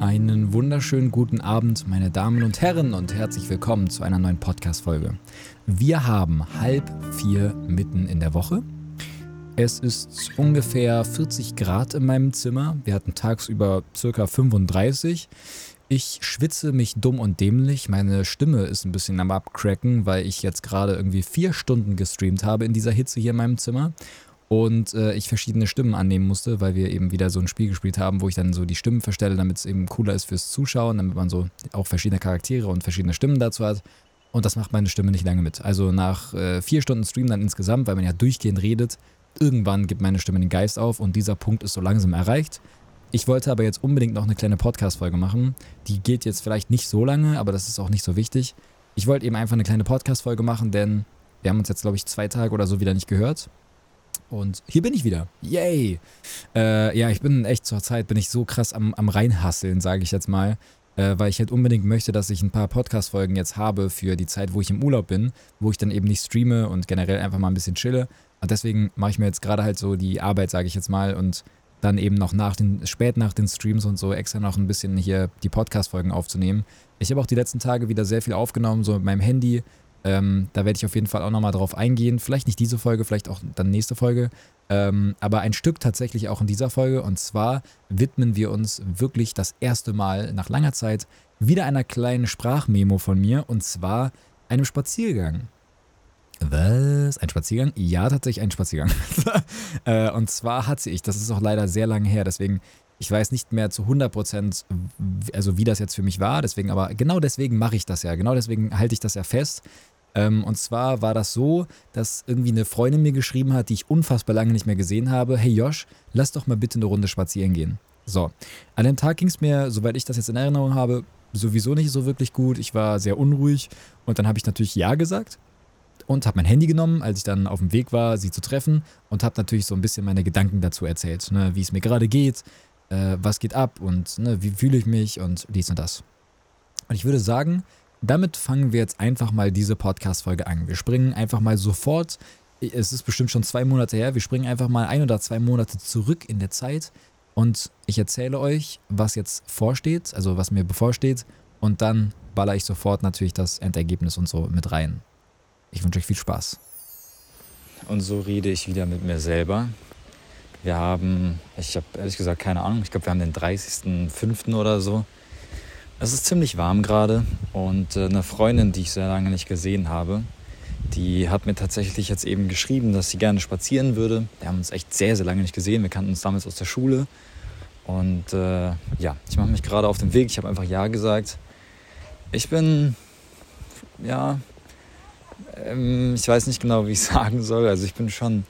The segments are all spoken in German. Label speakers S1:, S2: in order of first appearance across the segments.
S1: Einen wunderschönen guten Abend, meine Damen und Herren, und herzlich willkommen zu einer neuen Podcast-Folge. Wir haben halb vier mitten in der Woche. Es ist ungefähr 40 Grad in meinem Zimmer. Wir hatten tagsüber circa 35. Ich schwitze mich dumm und dämlich. Meine Stimme ist ein bisschen am Abcracken, weil ich jetzt gerade irgendwie vier Stunden gestreamt habe in dieser Hitze hier in meinem Zimmer und äh, ich verschiedene Stimmen annehmen musste, weil wir eben wieder so ein Spiel gespielt haben, wo ich dann so die Stimmen verstelle, damit es eben cooler ist fürs Zuschauen, damit man so auch verschiedene Charaktere und verschiedene Stimmen dazu hat. Und das macht meine Stimme nicht lange mit. Also nach äh, vier Stunden Stream dann insgesamt, weil man ja durchgehend redet, irgendwann gibt meine Stimme den Geist auf und dieser Punkt ist so langsam erreicht. Ich wollte aber jetzt unbedingt noch eine kleine Podcast-Folge machen. Die geht jetzt vielleicht nicht so lange, aber das ist auch nicht so wichtig. Ich wollte eben einfach eine kleine Podcast-Folge machen, denn wir haben uns jetzt, glaube ich, zwei Tage oder so wieder nicht gehört. Und hier bin ich wieder. Yay! Äh, ja, ich bin echt zur Zeit, bin ich so krass am, am Reinhasseln, sage ich jetzt mal. Äh, weil ich halt unbedingt möchte, dass ich ein paar Podcast-Folgen jetzt habe für die Zeit, wo ich im Urlaub bin, wo ich dann eben nicht streame und generell einfach mal ein bisschen chille. Und deswegen mache ich mir jetzt gerade halt so die Arbeit, sage ich jetzt mal, und dann eben noch nach den, spät nach den Streams und so extra noch ein bisschen hier die Podcast-Folgen aufzunehmen. Ich habe auch die letzten Tage wieder sehr viel aufgenommen, so mit meinem Handy, ähm, da werde ich auf jeden Fall auch nochmal drauf eingehen. Vielleicht nicht diese Folge, vielleicht auch dann nächste Folge. Ähm, aber ein Stück tatsächlich auch in dieser Folge. Und zwar widmen wir uns wirklich das erste Mal nach langer Zeit wieder einer kleinen Sprachmemo von mir. Und zwar einem Spaziergang. Was? Ein Spaziergang? Ja, tatsächlich ein Spaziergang. äh, und zwar hatte ich, das ist auch leider sehr lange her, deswegen, ich weiß nicht mehr zu 100 Prozent, also wie das jetzt für mich war, deswegen, aber genau deswegen mache ich das ja, genau deswegen halte ich das ja fest, ähm, und zwar war das so, dass irgendwie eine Freundin mir geschrieben hat, die ich unfassbar lange nicht mehr gesehen habe. Hey Josh, lass doch mal bitte eine Runde spazieren gehen. So, an dem Tag ging es mir, soweit ich das jetzt in Erinnerung habe, sowieso nicht so wirklich gut. Ich war sehr unruhig und dann habe ich natürlich Ja gesagt und habe mein Handy genommen, als ich dann auf dem Weg war, sie zu treffen und habe natürlich so ein bisschen meine Gedanken dazu erzählt, ne, wie es mir gerade geht, äh, was geht ab und ne, wie fühle ich mich und dies und das. Und ich würde sagen, damit fangen wir jetzt einfach mal diese Podcast-Folge an. Wir springen einfach mal sofort, es ist bestimmt schon zwei Monate her, wir springen einfach mal ein oder zwei Monate zurück in der Zeit und ich erzähle euch, was jetzt vorsteht, also was mir bevorsteht und dann baller ich sofort natürlich das Endergebnis und so mit rein. Ich wünsche euch viel Spaß.
S2: Und so rede ich wieder mit mir selber. Wir haben, ich habe ehrlich gesagt keine Ahnung, ich glaube, wir haben den 30.05. oder so. Es ist ziemlich warm gerade und äh, eine Freundin, die ich sehr lange nicht gesehen habe, die hat mir tatsächlich jetzt eben geschrieben, dass sie gerne spazieren würde. Wir haben uns echt sehr, sehr lange nicht gesehen. Wir kannten uns damals aus der Schule. Und äh, ja, ich mache mich gerade auf den Weg. Ich habe einfach Ja gesagt. Ich bin, ja, ähm, ich weiß nicht genau, wie ich sagen soll. Also ich bin schon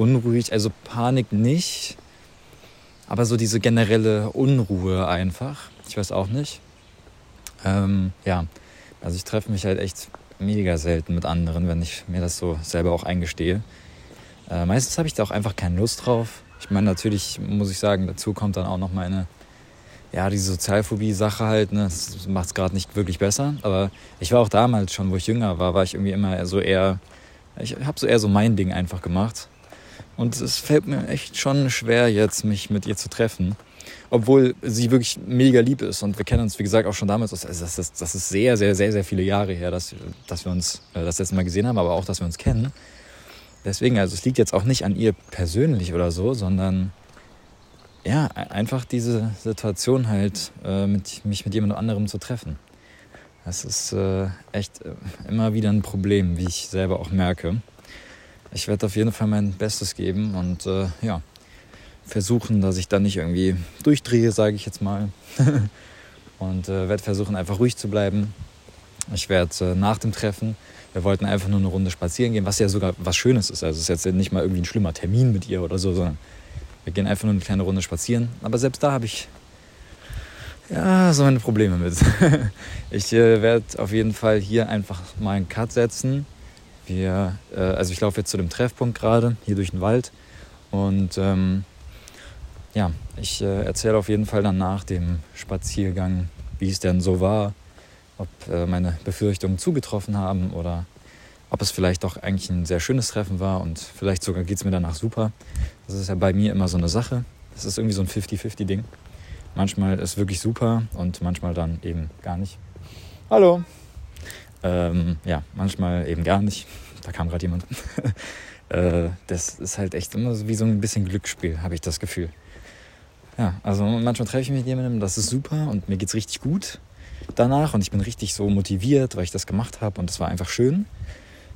S2: unruhig. Also Panik nicht. Aber so diese generelle Unruhe einfach. Ich weiß auch nicht. Ähm, ja, also ich treffe mich halt echt mega selten mit anderen, wenn ich mir das so selber auch eingestehe. Äh, meistens habe ich da auch einfach keine Lust drauf. Ich meine, natürlich muss ich sagen, dazu kommt dann auch noch meine, ja, diese Sozialphobie-Sache halt, ne? das macht es gerade nicht wirklich besser. Aber ich war auch damals schon, wo ich jünger war, war ich irgendwie immer so eher, ich habe so eher so mein Ding einfach gemacht. Und es fällt mir echt schon schwer, jetzt mich mit ihr zu treffen obwohl sie wirklich mega lieb ist. Und wir kennen uns, wie gesagt, auch schon damals. Also das, ist, das ist sehr, sehr, sehr, sehr viele Jahre her, dass, dass wir uns äh, das letzte Mal gesehen haben, aber auch, dass wir uns kennen. Deswegen, also es liegt jetzt auch nicht an ihr persönlich oder so, sondern ja, einfach diese Situation halt, äh, mit, mich mit jemand anderem zu treffen. Das ist äh, echt äh, immer wieder ein Problem, wie ich selber auch merke. Ich werde auf jeden Fall mein Bestes geben und äh, ja, versuchen, dass ich dann nicht irgendwie durchdrehe, sage ich jetzt mal. und äh, werde versuchen, einfach ruhig zu bleiben. Ich werde äh, nach dem Treffen, wir wollten einfach nur eine Runde spazieren gehen, was ja sogar was Schönes ist. Also es ist jetzt nicht mal irgendwie ein schlimmer Termin mit ihr oder so, sondern wir gehen einfach nur eine kleine Runde spazieren. Aber selbst da habe ich ja so meine Probleme mit. ich äh, werde auf jeden Fall hier einfach mal einen Cut setzen. Wir, äh, also ich laufe jetzt zu dem Treffpunkt gerade, hier durch den Wald. Und ähm, ja, ich äh, erzähle auf jeden Fall dann nach dem Spaziergang, wie es denn so war, ob äh, meine Befürchtungen zugetroffen haben oder ob es vielleicht doch eigentlich ein sehr schönes Treffen war und vielleicht sogar geht es mir danach super. Das ist ja bei mir immer so eine Sache. Das ist irgendwie so ein 50-50-Ding. Manchmal ist wirklich super und manchmal dann eben gar nicht. Hallo. Ähm, ja, manchmal eben gar nicht. Da kam gerade jemand. äh, das ist halt echt immer so wie so ein bisschen Glücksspiel, habe ich das Gefühl. Ja, also manchmal treffe ich mich mit jemandem, das ist super und mir geht es richtig gut danach und ich bin richtig so motiviert, weil ich das gemacht habe und es war einfach schön.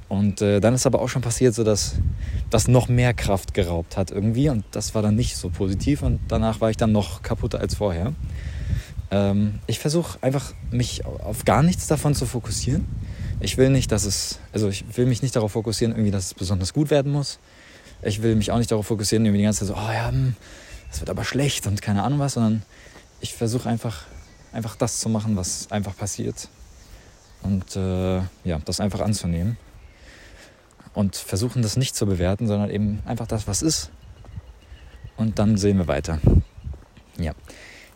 S2: Und äh, dann ist aber auch schon passiert, so dass das noch mehr Kraft geraubt hat irgendwie und das war dann nicht so positiv und danach war ich dann noch kaputter als vorher. Ähm, ich versuche einfach mich auf gar nichts davon zu fokussieren. Ich will nicht, dass es, also ich will mich nicht darauf fokussieren, irgendwie, dass es besonders gut werden muss. Ich will mich auch nicht darauf fokussieren, irgendwie die ganze Zeit so, oh ja, hm, das wird aber schlecht und keine Ahnung was, sondern ich versuche einfach, einfach das zu machen, was einfach passiert. Und äh, ja, das einfach anzunehmen. Und versuchen das nicht zu bewerten, sondern eben einfach das, was ist. Und dann sehen wir weiter. Ja,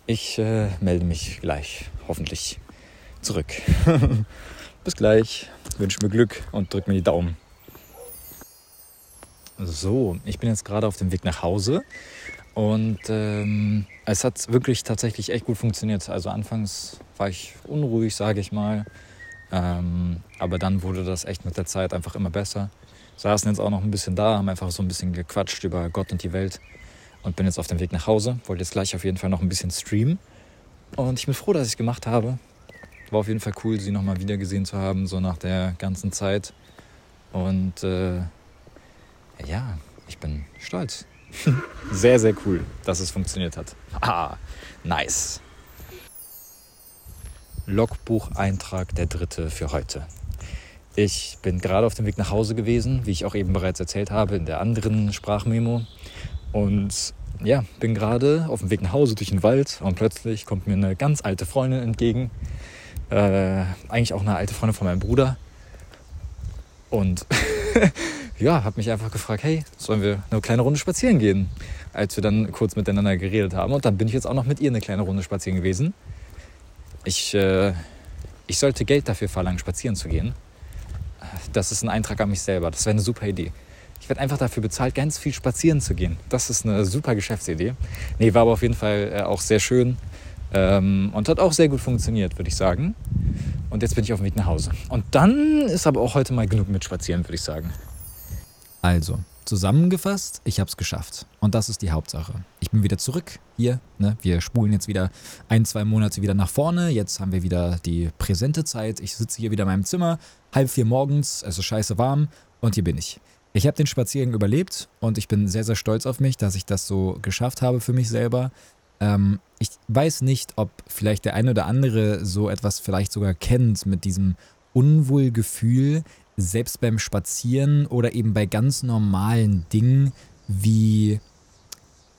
S2: ich äh, melde mich gleich, hoffentlich, zurück. Bis gleich, wünsche mir Glück und drück mir die Daumen. So, ich bin jetzt gerade auf dem Weg nach Hause und ähm, es hat wirklich tatsächlich echt gut funktioniert. Also anfangs war ich unruhig, sage ich mal. Ähm, aber dann wurde das echt mit der Zeit einfach immer besser. Saßen jetzt auch noch ein bisschen da, haben einfach so ein bisschen gequatscht über Gott und die Welt und bin jetzt auf dem Weg nach Hause. Wollte jetzt gleich auf jeden Fall noch ein bisschen streamen. Und ich bin froh, dass ich es gemacht habe. War auf jeden Fall cool, sie nochmal wieder gesehen zu haben, so nach der ganzen Zeit. Und äh, ja, ich bin stolz. sehr, sehr cool, dass es funktioniert hat. Ah, nice. Logbucheintrag der dritte für heute. Ich bin gerade auf dem Weg nach Hause gewesen, wie ich auch eben bereits erzählt habe in der anderen Sprachmemo. Und ja, bin gerade auf dem Weg nach Hause durch den Wald und plötzlich kommt mir eine ganz alte Freundin entgegen. Äh, eigentlich auch eine alte Freundin von meinem Bruder. Und ja, habe mich einfach gefragt, hey, sollen wir eine kleine Runde spazieren gehen? Als wir dann kurz miteinander geredet haben. Und dann bin ich jetzt auch noch mit ihr eine kleine Runde spazieren gewesen. Ich, äh, ich sollte Geld dafür verlangen, spazieren zu gehen. Das ist ein Eintrag an mich selber. Das wäre eine super Idee. Ich werde einfach dafür bezahlt, ganz viel spazieren zu gehen. Das ist eine super Geschäftsidee. Nee, war aber auf jeden Fall äh, auch sehr schön ähm, und hat auch sehr gut funktioniert, würde ich sagen. Und jetzt bin ich auf dem Weg nach Hause. Und dann ist aber auch heute mal genug mit Spazieren, würde ich sagen.
S1: Also, zusammengefasst, ich habe es geschafft. Und das ist die Hauptsache. Ich bin wieder zurück hier. Ne? Wir spulen jetzt wieder ein, zwei Monate wieder nach vorne. Jetzt haben wir wieder die präsente Zeit. Ich sitze hier wieder in meinem Zimmer, halb vier morgens, es ist scheiße warm und hier bin ich. Ich habe den Spaziergang überlebt und ich bin sehr, sehr stolz auf mich, dass ich das so geschafft habe für mich selber. Ähm, ich weiß nicht, ob vielleicht der eine oder andere so etwas vielleicht sogar kennt mit diesem Unwohlgefühl, selbst beim Spazieren oder eben bei ganz normalen Dingen wie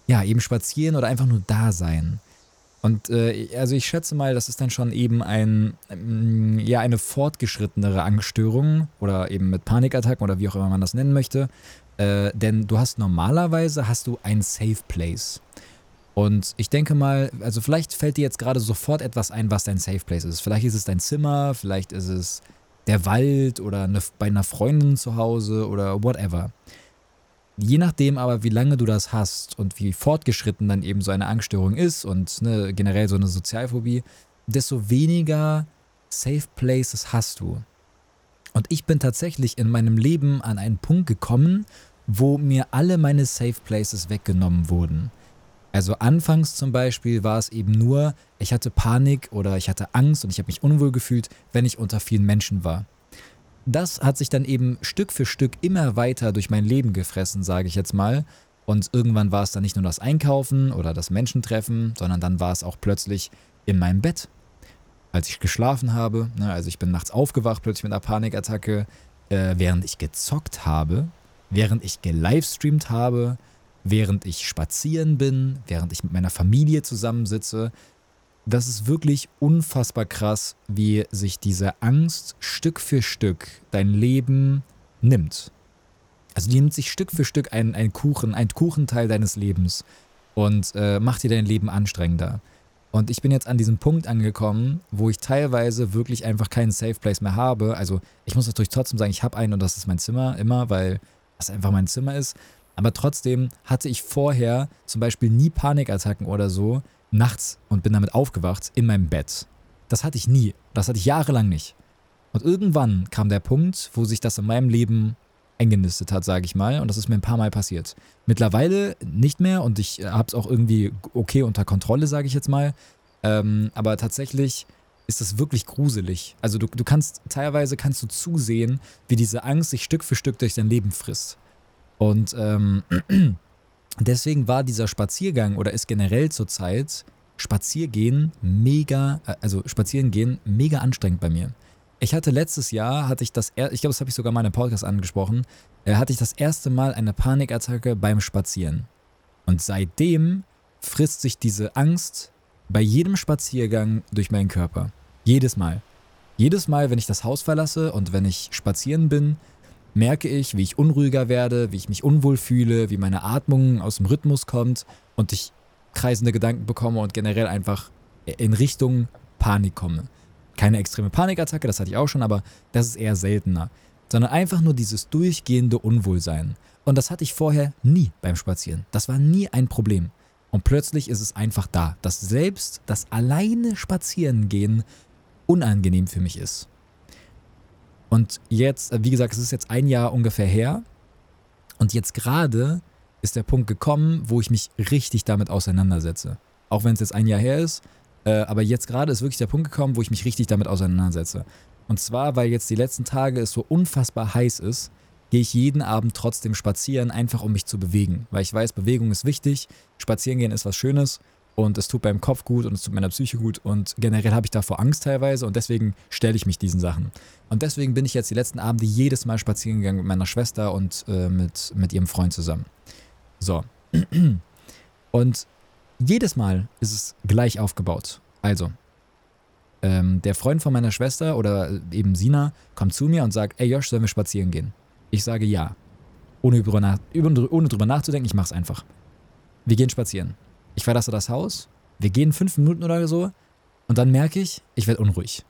S1: ja, eben spazieren oder einfach nur da sein. Und äh, also ich schätze mal, das ist dann schon eben ein, ähm, ja, eine fortgeschrittenere Angststörung oder eben mit Panikattacken oder wie auch immer man das nennen möchte. Äh, denn du hast normalerweise hast du ein Safe Place. Und ich denke mal, also vielleicht fällt dir jetzt gerade sofort etwas ein, was dein Safe Place ist. Vielleicht ist es dein Zimmer, vielleicht ist es der Wald oder eine, bei einer Freundin zu Hause oder whatever. Je nachdem aber, wie lange du das hast und wie fortgeschritten dann eben so eine Angststörung ist und ne, generell so eine Sozialphobie, desto weniger Safe Places hast du. Und ich bin tatsächlich in meinem Leben an einen Punkt gekommen, wo mir alle meine Safe Places weggenommen wurden. Also anfangs zum Beispiel war es eben nur, ich hatte Panik oder ich hatte Angst und ich habe mich unwohl gefühlt, wenn ich unter vielen Menschen war das hat sich dann eben Stück für Stück immer weiter durch mein Leben gefressen, sage ich jetzt mal. Und irgendwann war es dann nicht nur das Einkaufen oder das Menschentreffen, sondern dann war es auch plötzlich in meinem Bett. Als ich geschlafen habe, ne, also ich bin nachts aufgewacht plötzlich mit einer Panikattacke, äh, während ich gezockt habe, während ich gelivestreamt habe, während ich spazieren bin, während ich mit meiner Familie zusammensitze, das ist wirklich unfassbar krass, wie sich diese Angst Stück für Stück dein Leben nimmt. Also die nimmt sich Stück für Stück einen, einen Kuchen, einen Kuchenteil deines Lebens und äh, macht dir dein Leben anstrengender. Und ich bin jetzt an diesem Punkt angekommen, wo ich teilweise wirklich einfach keinen Safe Place mehr habe. Also ich muss natürlich trotzdem sagen, ich habe einen und das ist mein Zimmer immer, weil das einfach mein Zimmer ist. Aber trotzdem hatte ich vorher zum Beispiel nie Panikattacken oder so, nachts und bin damit aufgewacht in meinem Bett. Das hatte ich nie. Das hatte ich jahrelang nicht. Und irgendwann kam der Punkt, wo sich das in meinem Leben eingenistet hat, sage ich mal. Und das ist mir ein paar Mal passiert. Mittlerweile nicht mehr und ich habe es auch irgendwie okay unter Kontrolle, sage ich jetzt mal. Ähm, aber tatsächlich ist das wirklich gruselig. Also du, du kannst, teilweise kannst du zusehen, wie diese Angst sich Stück für Stück durch dein Leben frisst. Und ähm, deswegen war dieser Spaziergang oder ist generell zurzeit Spaziergehen mega, äh, also spazieren gehen mega anstrengend bei mir. Ich hatte letztes Jahr, hatte ich das, ich glaube, das habe ich sogar mal in einem Podcast angesprochen, äh, hatte ich das erste Mal eine Panikattacke beim Spazieren. Und seitdem frisst sich diese Angst bei jedem Spaziergang durch meinen Körper. Jedes Mal. Jedes Mal, wenn ich das Haus verlasse und wenn ich spazieren bin, merke ich, wie ich unruhiger werde, wie ich mich unwohl fühle, wie meine Atmung aus dem Rhythmus kommt und ich kreisende Gedanken bekomme und generell einfach in Richtung Panik komme. Keine extreme Panikattacke, das hatte ich auch schon, aber das ist eher seltener. Sondern einfach nur dieses durchgehende Unwohlsein. Und das hatte ich vorher nie beim Spazieren. Das war nie ein Problem. Und plötzlich ist es einfach da, dass selbst das alleine Spazierengehen unangenehm für mich ist. Und jetzt, wie gesagt, es ist jetzt ein Jahr ungefähr her. Und jetzt gerade ist der Punkt gekommen, wo ich mich richtig damit auseinandersetze. Auch wenn es jetzt ein Jahr her ist. Äh, aber jetzt gerade ist wirklich der Punkt gekommen, wo ich mich richtig damit auseinandersetze. Und zwar, weil jetzt die letzten Tage es so unfassbar heiß ist, gehe ich jeden Abend trotzdem spazieren, einfach um mich zu bewegen. Weil ich weiß, Bewegung ist wichtig, spazieren gehen ist was Schönes und es tut meinem Kopf gut und es tut meiner Psyche gut und generell habe ich davor Angst teilweise und deswegen stelle ich mich diesen Sachen. Und deswegen bin ich jetzt die letzten Abende jedes Mal spazieren gegangen mit meiner Schwester und äh, mit, mit ihrem Freund zusammen. So. Und jedes Mal ist es gleich aufgebaut. Also, ähm, der Freund von meiner Schwester oder eben Sina kommt zu mir und sagt, ey Josh, sollen wir spazieren gehen? Ich sage ja. Ohne drüber, nach, ohne drüber nachzudenken, ich mach's einfach. Wir gehen spazieren. Ich verlasse das Haus, wir gehen fünf Minuten oder so und dann merke ich, ich werde unruhig.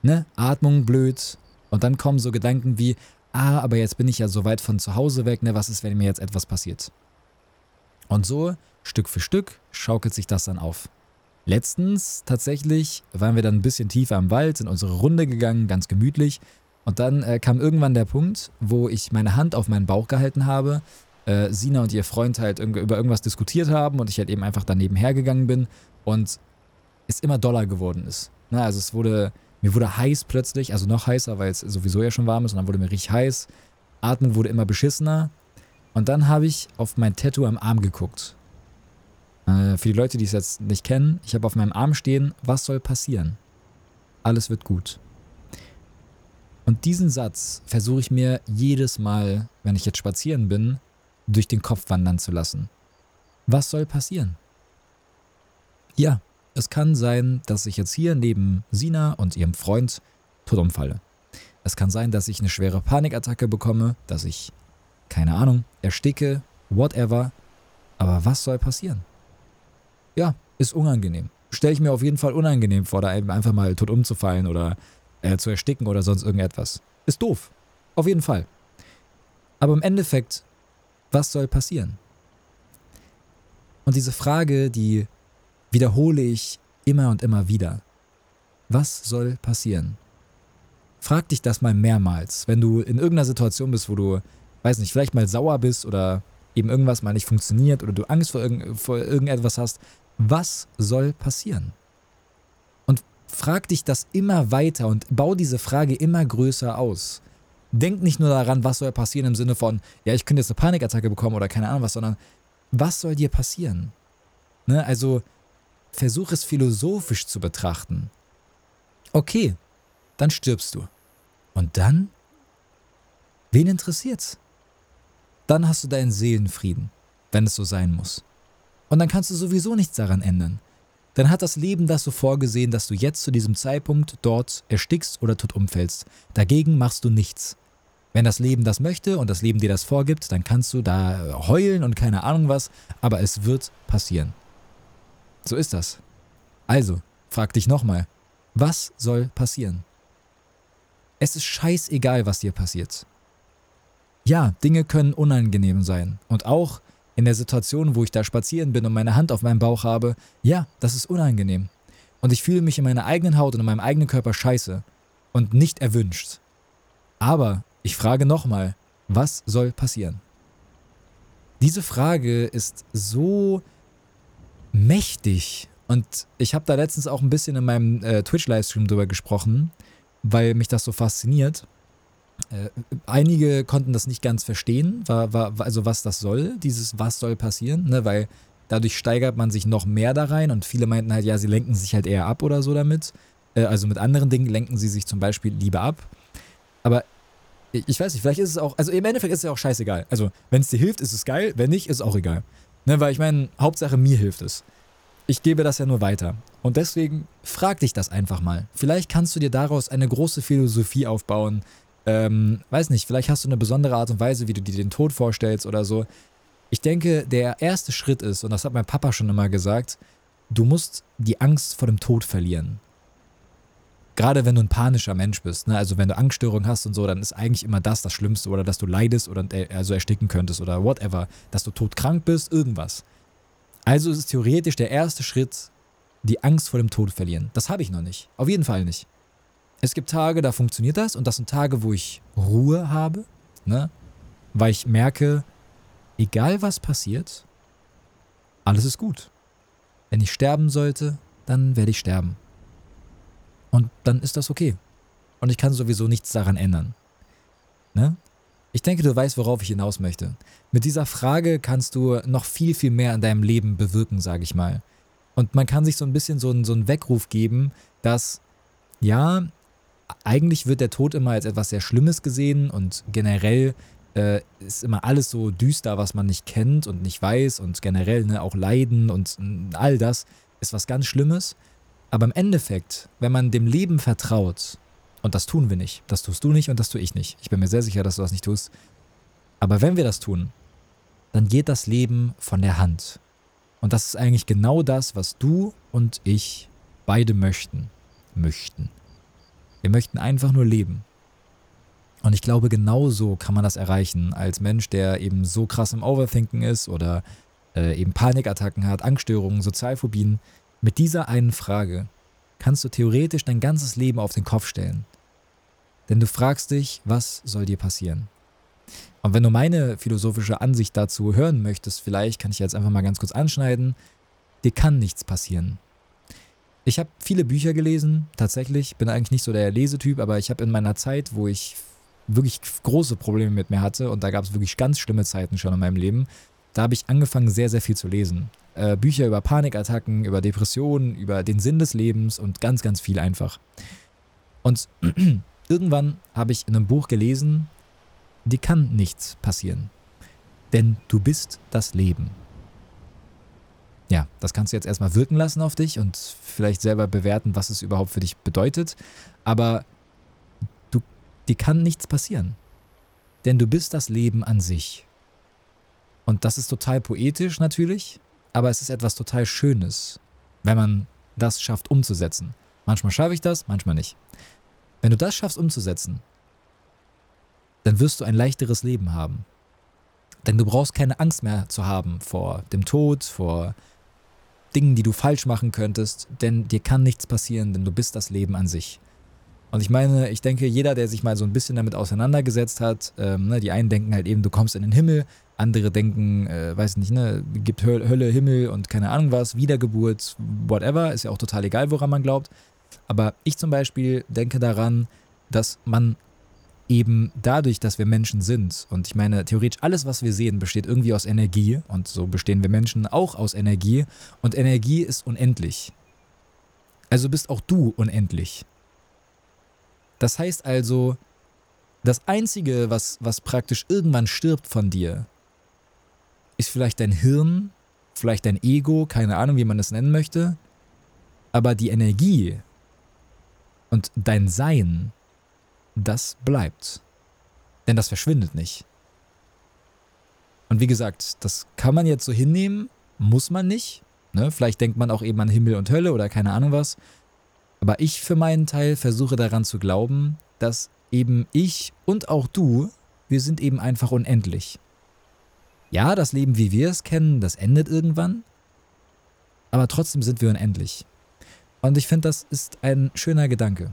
S1: Ne? Atmung blöd und dann kommen so Gedanken wie, ah, aber jetzt bin ich ja so weit von zu Hause weg, ne? Was ist, wenn mir jetzt etwas passiert? Und so, Stück für Stück, schaukelt sich das dann auf. Letztens tatsächlich waren wir dann ein bisschen tiefer im Wald, sind unsere Runde gegangen, ganz gemütlich. Und dann äh, kam irgendwann der Punkt, wo ich meine Hand auf meinen Bauch gehalten habe, äh, Sina und ihr Freund halt über irgendwas diskutiert haben und ich halt eben einfach daneben hergegangen bin und es immer doller geworden ist. Na, also es wurde, mir wurde heiß plötzlich, also noch heißer, weil es sowieso ja schon warm ist und dann wurde mir richtig heiß. Atmen wurde immer beschissener und dann habe ich auf mein Tattoo am Arm geguckt. Äh, für die Leute, die es jetzt nicht kennen, ich habe auf meinem Arm stehen, was soll passieren? Alles wird gut. Und diesen Satz versuche ich mir jedes Mal, wenn ich jetzt spazieren bin, durch den Kopf wandern zu lassen. Was soll passieren? Ja, es kann sein, dass ich jetzt hier neben Sina und ihrem Freund tot umfalle. Es kann sein, dass ich eine schwere Panikattacke bekomme, dass ich keine Ahnung, ersticke, whatever. Aber was soll passieren? Ja, ist unangenehm. Stelle ich mir auf jeden Fall unangenehm vor, da einfach mal tot umzufallen oder äh, zu ersticken oder sonst irgendetwas. Ist doof. Auf jeden Fall. Aber im Endeffekt, was soll passieren? Und diese Frage, die wiederhole ich immer und immer wieder. Was soll passieren? Frag dich das mal mehrmals, wenn du in irgendeiner Situation bist, wo du weiß nicht, vielleicht mal sauer bist oder eben irgendwas mal nicht funktioniert oder du Angst vor, irgend, vor irgendetwas hast, was soll passieren? Und frag dich das immer weiter und bau diese Frage immer größer aus. Denk nicht nur daran, was soll passieren im Sinne von, ja, ich könnte jetzt eine Panikattacke bekommen oder keine Ahnung was, sondern was soll dir passieren? Ne? Also versuch es philosophisch zu betrachten. Okay, dann stirbst du. Und dann? Wen interessiert's? dann hast du deinen Seelenfrieden, wenn es so sein muss. Und dann kannst du sowieso nichts daran ändern. Dann hat das Leben das so vorgesehen, dass du jetzt zu diesem Zeitpunkt dort erstickst oder tot umfällst. Dagegen machst du nichts. Wenn das Leben das möchte und das Leben dir das vorgibt, dann kannst du da heulen und keine Ahnung was, aber es wird passieren. So ist das. Also, frag dich nochmal, was soll passieren? Es ist scheißegal, was dir passiert. Ja, Dinge können unangenehm sein. Und auch in der Situation, wo ich da spazieren bin und meine Hand auf meinem Bauch habe, ja, das ist unangenehm. Und ich fühle mich in meiner eigenen Haut und in meinem eigenen Körper scheiße und nicht erwünscht. Aber ich frage nochmal, was soll passieren? Diese Frage ist so mächtig und ich habe da letztens auch ein bisschen in meinem äh, Twitch-Livestream drüber gesprochen, weil mich das so fasziniert. Äh, einige konnten das nicht ganz verstehen, war, war, also was das soll, dieses was soll passieren, ne, weil dadurch steigert man sich noch mehr da rein und viele meinten halt, ja, sie lenken sich halt eher ab oder so damit. Äh, also mit anderen Dingen lenken sie sich zum Beispiel lieber ab. Aber ich weiß nicht, vielleicht ist es auch, also im Endeffekt ist es ja auch scheißegal. Also, wenn es dir hilft, ist es geil, wenn nicht, ist es auch egal. Ne, weil ich meine, Hauptsache mir hilft es. Ich gebe das ja nur weiter. Und deswegen frag dich das einfach mal. Vielleicht kannst du dir daraus eine große Philosophie aufbauen. Ähm, weiß nicht, vielleicht hast du eine besondere Art und Weise, wie du dir den Tod vorstellst oder so. Ich denke, der erste Schritt ist, und das hat mein Papa schon immer gesagt, du musst die Angst vor dem Tod verlieren. Gerade wenn du ein panischer Mensch bist, ne? also wenn du Angststörungen hast und so, dann ist eigentlich immer das das Schlimmste oder dass du leidest oder äh, also ersticken könntest oder whatever, dass du todkrank bist, irgendwas. Also ist es theoretisch der erste Schritt, die Angst vor dem Tod verlieren. Das habe ich noch nicht. Auf jeden Fall nicht. Es gibt Tage, da funktioniert das und das sind Tage, wo ich Ruhe habe, ne? weil ich merke, egal was passiert, alles ist gut. Wenn ich sterben sollte, dann werde ich sterben. Und dann ist das okay. Und ich kann sowieso nichts daran ändern. Ne? Ich denke, du weißt, worauf ich hinaus möchte. Mit dieser Frage kannst du noch viel, viel mehr in deinem Leben bewirken, sage ich mal. Und man kann sich so ein bisschen so einen, so einen Weckruf geben, dass, ja, eigentlich wird der Tod immer als etwas sehr Schlimmes gesehen und generell äh, ist immer alles so düster, was man nicht kennt und nicht weiß und generell ne, auch Leiden und all das ist was ganz Schlimmes. Aber im Endeffekt, wenn man dem Leben vertraut und das tun wir nicht. Das tust du nicht und das tue ich nicht. Ich bin mir sehr sicher, dass du das nicht tust. Aber wenn wir das tun, dann geht das Leben von der Hand. Und das ist eigentlich genau das, was du und ich beide möchten. Möchten. Wir möchten einfach nur leben. Und ich glaube, genau so kann man das erreichen, als Mensch, der eben so krass im Overthinken ist oder äh, eben Panikattacken hat, Angststörungen, Sozialphobien. Mit dieser einen Frage kannst du theoretisch dein ganzes Leben auf den Kopf stellen. Denn du fragst dich, was soll dir passieren? Und wenn du meine philosophische Ansicht dazu hören möchtest, vielleicht kann ich jetzt einfach mal ganz kurz anschneiden, dir kann nichts passieren. Ich habe viele Bücher gelesen, tatsächlich, bin eigentlich nicht so der Lesetyp, aber ich habe in meiner Zeit, wo ich wirklich große Probleme mit mir hatte und da gab es wirklich ganz schlimme Zeiten schon in meinem Leben, da habe ich angefangen, sehr, sehr viel zu lesen. Äh, Bücher über Panikattacken, über Depressionen, über den Sinn des Lebens und ganz, ganz viel einfach. Und Irgendwann habe ich in einem Buch gelesen, dir kann nichts passieren. Denn du bist das Leben. Ja, das kannst du jetzt erstmal wirken lassen auf dich und vielleicht selber bewerten, was es überhaupt für dich bedeutet. Aber du, dir kann nichts passieren. Denn du bist das Leben an sich. Und das ist total poetisch natürlich, aber es ist etwas total Schönes, wenn man das schafft umzusetzen. Manchmal schaffe ich das, manchmal nicht. Wenn du das schaffst umzusetzen, dann wirst du ein leichteres Leben haben. Denn du brauchst keine Angst mehr zu haben vor dem Tod, vor Dingen, die du falsch machen könntest, denn dir kann nichts passieren, denn du bist das Leben an sich. Und ich meine, ich denke, jeder, der sich mal so ein bisschen damit auseinandergesetzt hat, ähm, ne, die einen denken halt eben, du kommst in den Himmel, andere denken, äh, weiß nicht, ne, gibt Hölle, Himmel und keine Ahnung was, Wiedergeburt, whatever, ist ja auch total egal, woran man glaubt. Aber ich zum Beispiel denke daran, dass man eben dadurch, dass wir Menschen sind, und ich meine, theoretisch alles, was wir sehen, besteht irgendwie aus Energie, und so bestehen wir Menschen auch aus Energie, und Energie ist unendlich. Also bist auch du unendlich. Das heißt also, das Einzige, was, was praktisch irgendwann stirbt von dir, ist vielleicht dein Hirn, vielleicht dein Ego, keine Ahnung, wie man es nennen möchte, aber die Energie, und dein Sein, das bleibt. Denn das verschwindet nicht. Und wie gesagt, das kann man jetzt so hinnehmen, muss man nicht. Ne? Vielleicht denkt man auch eben an Himmel und Hölle oder keine Ahnung was. Aber ich für meinen Teil versuche daran zu glauben, dass eben ich und auch du, wir sind eben einfach unendlich. ja, das Leben, wie wir es kennen, das endet irgendwann, aber trotzdem sind wir unendlich. Und ich finde, das ist ein schöner Gedanke.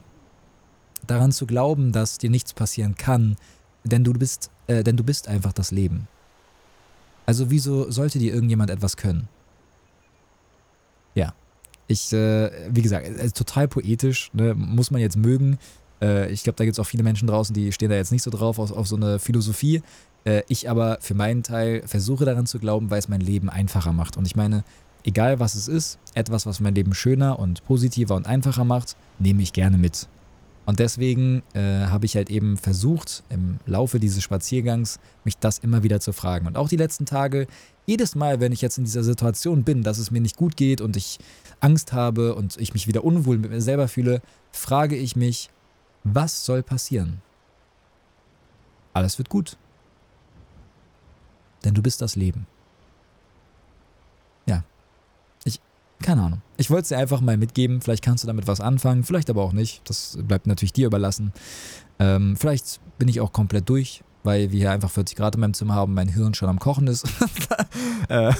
S1: Daran zu glauben, dass dir nichts passieren kann, denn du bist, äh, denn du bist einfach das Leben. Also wieso sollte dir irgendjemand etwas können? Ja, ich, äh, wie gesagt, total poetisch, ne? muss man jetzt mögen. Äh, ich glaube, da gibt es auch viele Menschen draußen, die stehen da jetzt nicht so drauf auf, auf so eine Philosophie. Äh, ich aber für meinen Teil versuche daran zu glauben, weil es mein Leben einfacher macht. Und ich meine, egal was es ist, etwas, was mein Leben schöner und positiver und einfacher macht, nehme ich gerne mit. Und deswegen äh, habe ich halt eben versucht, im Laufe dieses Spaziergangs mich das immer wieder zu fragen. Und auch die letzten Tage, jedes Mal, wenn ich jetzt in dieser Situation bin, dass es mir nicht gut geht und ich Angst habe und ich mich wieder unwohl mit mir selber fühle, frage ich mich, was soll passieren? Alles wird gut. Denn du bist das Leben. Ja. Ich, keine Ahnung. Ich wollte es dir einfach mal mitgeben. Vielleicht kannst du damit was anfangen, vielleicht aber auch nicht. Das bleibt natürlich dir überlassen. Ähm, vielleicht bin ich auch komplett durch, weil wir hier einfach 40 Grad in meinem Zimmer haben, mein Hirn schon am Kochen ist. äh,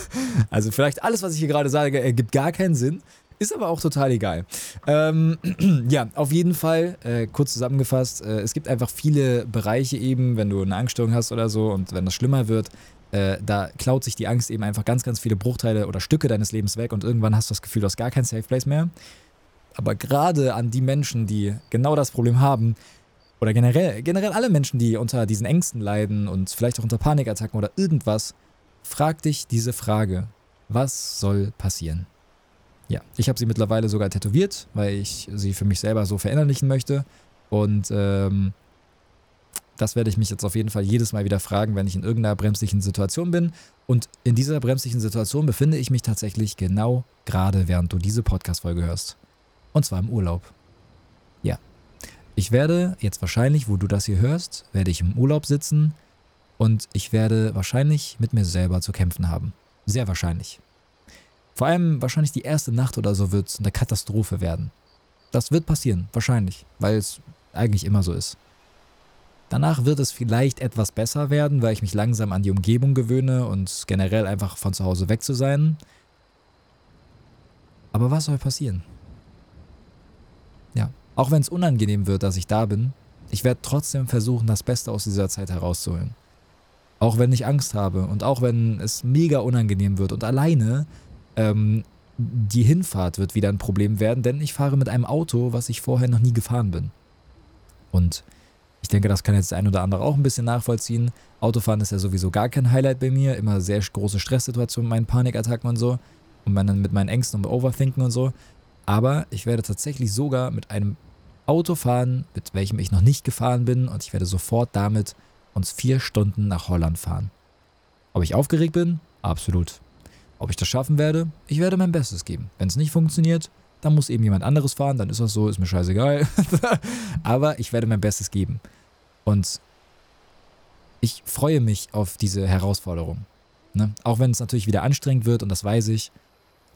S1: also vielleicht alles, was ich hier gerade sage, ergibt gar keinen Sinn. Ist aber auch total egal. Ähm, ja, auf jeden Fall, äh, kurz zusammengefasst, äh, es gibt einfach viele Bereiche eben, wenn du eine Angststörung hast oder so und wenn das schlimmer wird, äh, da klaut sich die Angst eben einfach ganz, ganz viele Bruchteile oder Stücke deines Lebens weg und irgendwann hast du das Gefühl, du hast gar kein Safe Place mehr. Aber gerade an die Menschen, die genau das Problem haben, oder generell, generell alle Menschen, die unter diesen Ängsten leiden und vielleicht auch unter Panikattacken oder irgendwas, frag dich diese Frage. Was soll passieren? Ja, ich habe sie mittlerweile sogar tätowiert, weil ich sie für mich selber so verinnerlichen möchte. Und ähm, das werde ich mich jetzt auf jeden Fall jedes Mal wieder fragen, wenn ich in irgendeiner bremslichen Situation bin. Und in dieser bremslichen Situation befinde ich mich tatsächlich genau gerade, während du diese Podcast-Folge hörst. Und zwar im Urlaub. Ja. Ich werde jetzt wahrscheinlich, wo du das hier hörst, werde ich im Urlaub sitzen und ich werde wahrscheinlich mit mir selber zu kämpfen haben. Sehr wahrscheinlich. Vor allem wahrscheinlich die erste Nacht oder so wird eine Katastrophe werden. Das wird passieren, wahrscheinlich, weil es eigentlich immer so ist. Danach wird es vielleicht etwas besser werden, weil ich mich langsam an die Umgebung gewöhne und generell einfach von zu Hause weg zu sein. Aber was soll passieren? Ja, auch wenn es unangenehm wird, dass ich da bin, ich werde trotzdem versuchen, das Beste aus dieser Zeit herauszuholen. Auch wenn ich Angst habe und auch wenn es mega unangenehm wird und alleine ähm, die Hinfahrt wird wieder ein Problem werden, denn ich fahre mit einem Auto, was ich vorher noch nie gefahren bin. Und ich denke, das kann jetzt ein oder andere auch ein bisschen nachvollziehen. Autofahren ist ja sowieso gar kein Highlight bei mir. Immer sehr große Stresssituationen meinen Panikattacken und so. Und mit meinen Ängsten und Overthinken und so. Aber ich werde tatsächlich sogar mit einem Auto fahren, mit welchem ich noch nicht gefahren bin. Und ich werde sofort damit uns vier Stunden nach Holland fahren. Ob ich aufgeregt bin? Absolut. Ob ich das schaffen werde? Ich werde mein Bestes geben. Wenn es nicht funktioniert, dann muss eben jemand anderes fahren, dann ist das so, ist mir scheißegal. Aber ich werde mein Bestes geben. Und ich freue mich auf diese Herausforderung. Ne? Auch wenn es natürlich wieder anstrengend wird und das weiß ich.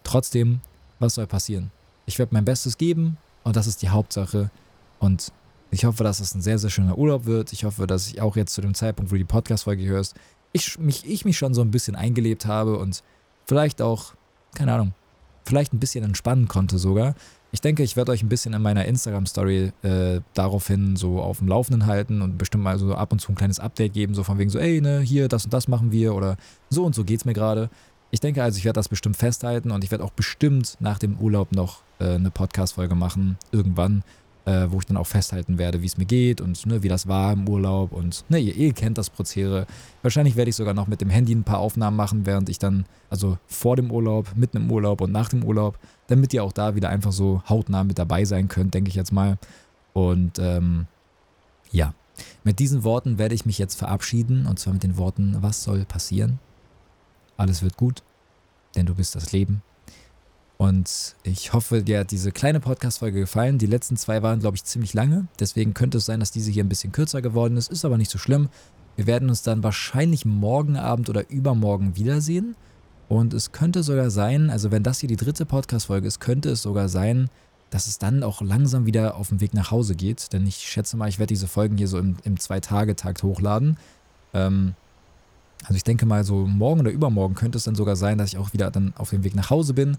S1: Trotzdem, was soll passieren? Ich werde mein Bestes geben und das ist die Hauptsache. Und ich hoffe, dass es ein sehr, sehr schöner Urlaub wird. Ich hoffe, dass ich auch jetzt zu dem Zeitpunkt, wo du die Podcast-Folge hörst, ich mich, ich mich schon so ein bisschen eingelebt habe und vielleicht auch, keine Ahnung, vielleicht ein bisschen entspannen konnte sogar. Ich denke, ich werde euch ein bisschen in meiner Instagram-Story äh, daraufhin so auf dem Laufenden halten und bestimmt mal so ab und zu ein kleines Update geben, so von wegen so, ey, ne, hier, das und das machen wir oder so und so geht's mir gerade. Ich denke also, ich werde das bestimmt festhalten und ich werde auch bestimmt nach dem Urlaub noch äh, eine Podcast-Folge machen, irgendwann, äh, wo ich dann auch festhalten werde, wie es mir geht und ne, wie das war im Urlaub. Und ne, ihr, ihr kennt das Prozedere. Wahrscheinlich werde ich sogar noch mit dem Handy ein paar Aufnahmen machen, während ich dann, also vor dem Urlaub, mitten im Urlaub und nach dem Urlaub, damit ihr auch da wieder einfach so hautnah mit dabei sein könnt, denke ich jetzt mal. Und ähm, ja, mit diesen Worten werde ich mich jetzt verabschieden und zwar mit den Worten, was soll passieren? Alles wird gut, denn du bist das Leben. Und ich hoffe, dir hat diese kleine Podcast-Folge gefallen. Die letzten zwei waren, glaube ich, ziemlich lange. Deswegen könnte es sein, dass diese hier ein bisschen kürzer geworden ist. Ist aber nicht so schlimm. Wir werden uns dann wahrscheinlich morgen Abend oder übermorgen wiedersehen. Und es könnte sogar sein, also wenn das hier die dritte Podcast-Folge ist, könnte es sogar sein, dass es dann auch langsam wieder auf dem Weg nach Hause geht. Denn ich schätze mal, ich werde diese Folgen hier so im, im Zwei-Tage-Takt hochladen. Ähm, Also ich denke mal, so morgen oder übermorgen könnte es dann sogar sein, dass ich auch wieder dann auf dem Weg nach Hause bin.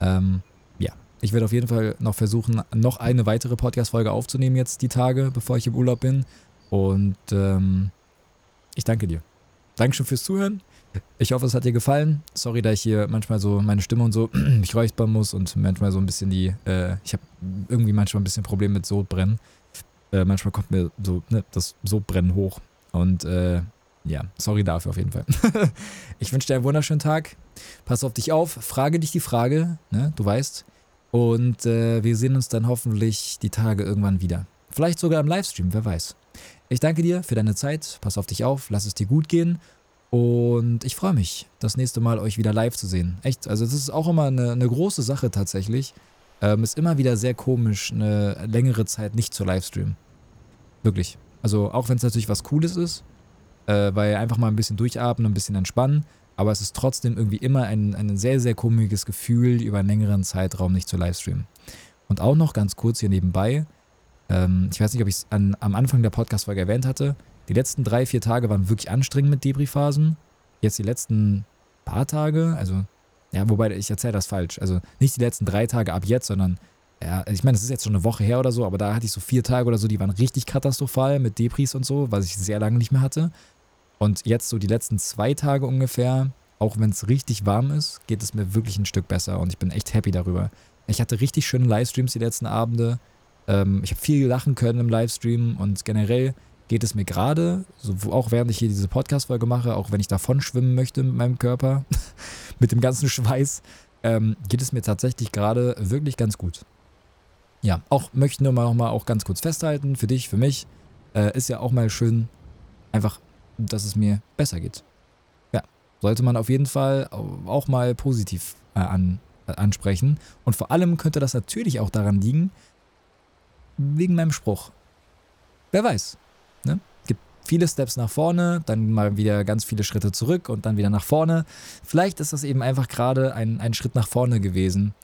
S1: Ähm, ja, ich werde auf jeden Fall noch versuchen, noch eine weitere Podcast-Folge aufzunehmen jetzt die Tage, bevor ich im Urlaub bin. Und ähm, ich danke dir. Dankeschön fürs Zuhören. Ich hoffe, es hat dir gefallen. Sorry, da ich hier manchmal so meine Stimme und so mich räuspern muss und manchmal so ein bisschen die, äh, ich habe irgendwie manchmal ein bisschen Probleme mit Sodbrennen. Äh, manchmal kommt mir so ne, das Sodbrennen hoch. Und äh, ja, sorry dafür auf jeden Fall. ich wünsche dir einen wunderschönen Tag. Pass auf dich auf, frage dich die Frage, ne, du weißt. Und äh, wir sehen uns dann hoffentlich die Tage irgendwann wieder. Vielleicht sogar im Livestream, wer weiß. Ich danke dir für deine Zeit. Pass auf dich auf, lass es dir gut gehen. Und ich freue mich, das nächste Mal euch wieder live zu sehen. Echt, also das ist auch immer eine, eine große Sache tatsächlich. Ähm, ist immer wieder sehr komisch, eine längere Zeit nicht zu Livestreamen. Wirklich. Also auch wenn es natürlich was Cooles ist, äh, weil einfach mal ein bisschen durchatmen, ein bisschen entspannen. Aber es ist trotzdem irgendwie immer ein, ein sehr, sehr komisches Gefühl, über einen längeren Zeitraum nicht zu livestreamen. Und auch noch ganz kurz hier nebenbei, ähm, ich weiß nicht, ob ich es am Anfang der Podcast-Folge erwähnt hatte, die letzten drei, vier Tage waren wirklich anstrengend mit Debris-Phasen. Jetzt die letzten paar Tage, also, ja, wobei ich erzähle das falsch. Also nicht die letzten drei Tage ab jetzt, sondern, ja, ich meine, es ist jetzt schon eine Woche her oder so, aber da hatte ich so vier Tage oder so, die waren richtig katastrophal mit Debris und so, was ich sehr lange nicht mehr hatte. Und jetzt so die letzten zwei Tage ungefähr, auch wenn es richtig warm ist, geht es mir wirklich ein Stück besser und ich bin echt happy darüber. Ich hatte richtig schöne Livestreams die letzten Abende. Ähm, ich habe viel lachen können im Livestream und generell geht es mir gerade, so, auch während ich hier diese Podcast-Folge mache, auch wenn ich davon schwimmen möchte mit meinem Körper, mit dem ganzen Schweiß, ähm, geht es mir tatsächlich gerade wirklich ganz gut. Ja, auch möchte nur mal noch auch ganz kurz festhalten, für dich, für mich, äh, ist ja auch mal schön, einfach dass es mir besser geht. Ja, sollte man auf jeden Fall auch mal positiv äh, an, äh, ansprechen. Und vor allem könnte das natürlich auch daran liegen, wegen meinem Spruch. Wer weiß. Ne? Gibt viele Steps nach vorne, dann mal wieder ganz viele Schritte zurück und dann wieder nach vorne. Vielleicht ist das eben einfach gerade ein, ein Schritt nach vorne gewesen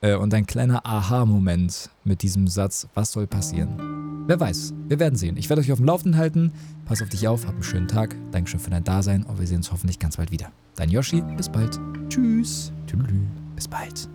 S1: äh, und ein kleiner Aha-Moment mit diesem Satz, was soll passieren? Wer weiß, wir werden sehen. Ich werde euch auf dem Laufenden halten. Pass auf dich auf, hab einen schönen Tag. Dankeschön für dein Dasein und wir sehen uns hoffentlich ganz bald wieder. Dein Yoshi, bis bald. Tschüss. Tschüss. Bis bald.